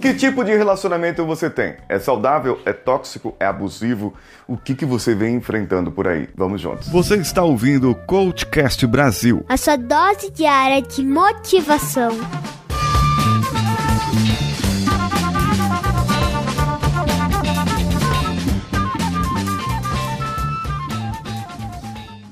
Que tipo de relacionamento você tem? É saudável? É tóxico? É abusivo? O que, que você vem enfrentando por aí? Vamos juntos. Você está ouvindo o Coachcast Brasil a sua dose diária de motivação.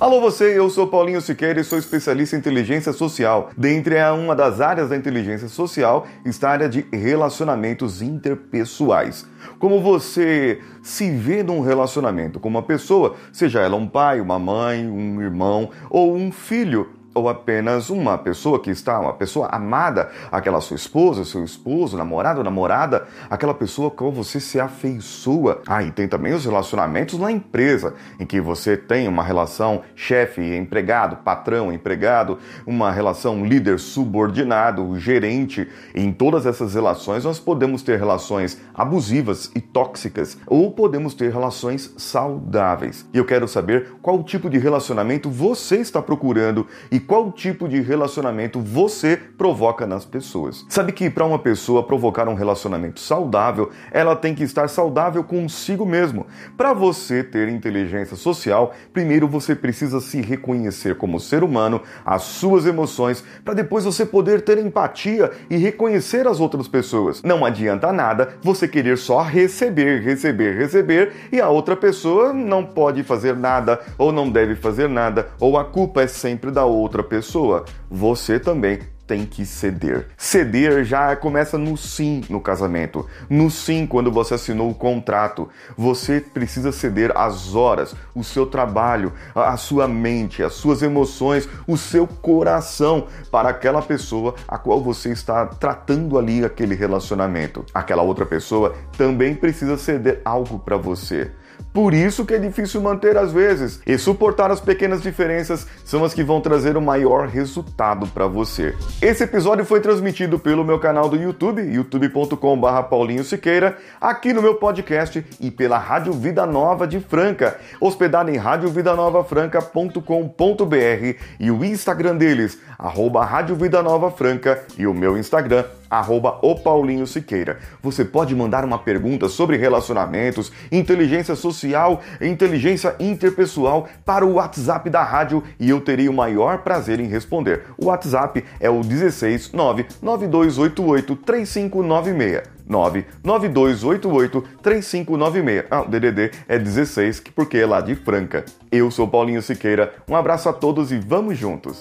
Alô você, eu sou Paulinho Siqueira e sou especialista em inteligência social. Dentre uma das áreas da inteligência social está a área de relacionamentos interpessoais. Como você se vê num relacionamento com uma pessoa, seja ela um pai, uma mãe, um irmão ou um filho, ou apenas uma pessoa que está, uma pessoa amada, aquela sua esposa, seu esposo, namorado, namorada, aquela pessoa com você se afeiçoa. Ah, e tem também os relacionamentos na empresa, em que você tem uma relação chefe-empregado, patrão-empregado, uma relação líder-subordinado, gerente. E em todas essas relações nós podemos ter relações abusivas e tóxicas, ou podemos ter relações saudáveis. E eu quero saber qual tipo de relacionamento você está procurando e qual tipo de relacionamento você provoca nas pessoas. Sabe que para uma pessoa provocar um relacionamento saudável, ela tem que estar saudável consigo mesmo. Para você ter inteligência social, primeiro você precisa se reconhecer como ser humano, as suas emoções, para depois você poder ter empatia e reconhecer as outras pessoas. Não adianta nada você querer só receber, receber, receber e a outra pessoa não pode fazer nada ou não deve fazer nada ou a culpa é sempre da outra outra pessoa, você também tem que ceder. Ceder já começa no sim no casamento. No sim, quando você assinou o contrato. Você precisa ceder as horas, o seu trabalho, a sua mente, as suas emoções, o seu coração para aquela pessoa a qual você está tratando ali aquele relacionamento. Aquela outra pessoa também precisa ceder algo para você. Por isso que é difícil manter às vezes. E suportar as pequenas diferenças são as que vão trazer o maior resultado para você. Esse episódio foi transmitido pelo meu canal do YouTube, youtube.com.br Paulinho Siqueira, aqui no meu podcast e pela Rádio Vida Nova de Franca, hospedada em radiovidanovafranca.com.br e o Instagram deles, arroba Rádio Vida Nova Franca e o meu Instagram, arroba o Paulinho Siqueira. Você pode mandar uma pergunta sobre relacionamentos, inteligência social inteligência interpessoal para o WhatsApp da rádio e eu terei o maior prazer em responder. O WhatsApp é o 16 99288 3596. 99288 3596. Ah, o DDD é 16, porque é lá de Franca. Eu sou Paulinho Siqueira. Um abraço a todos e vamos juntos.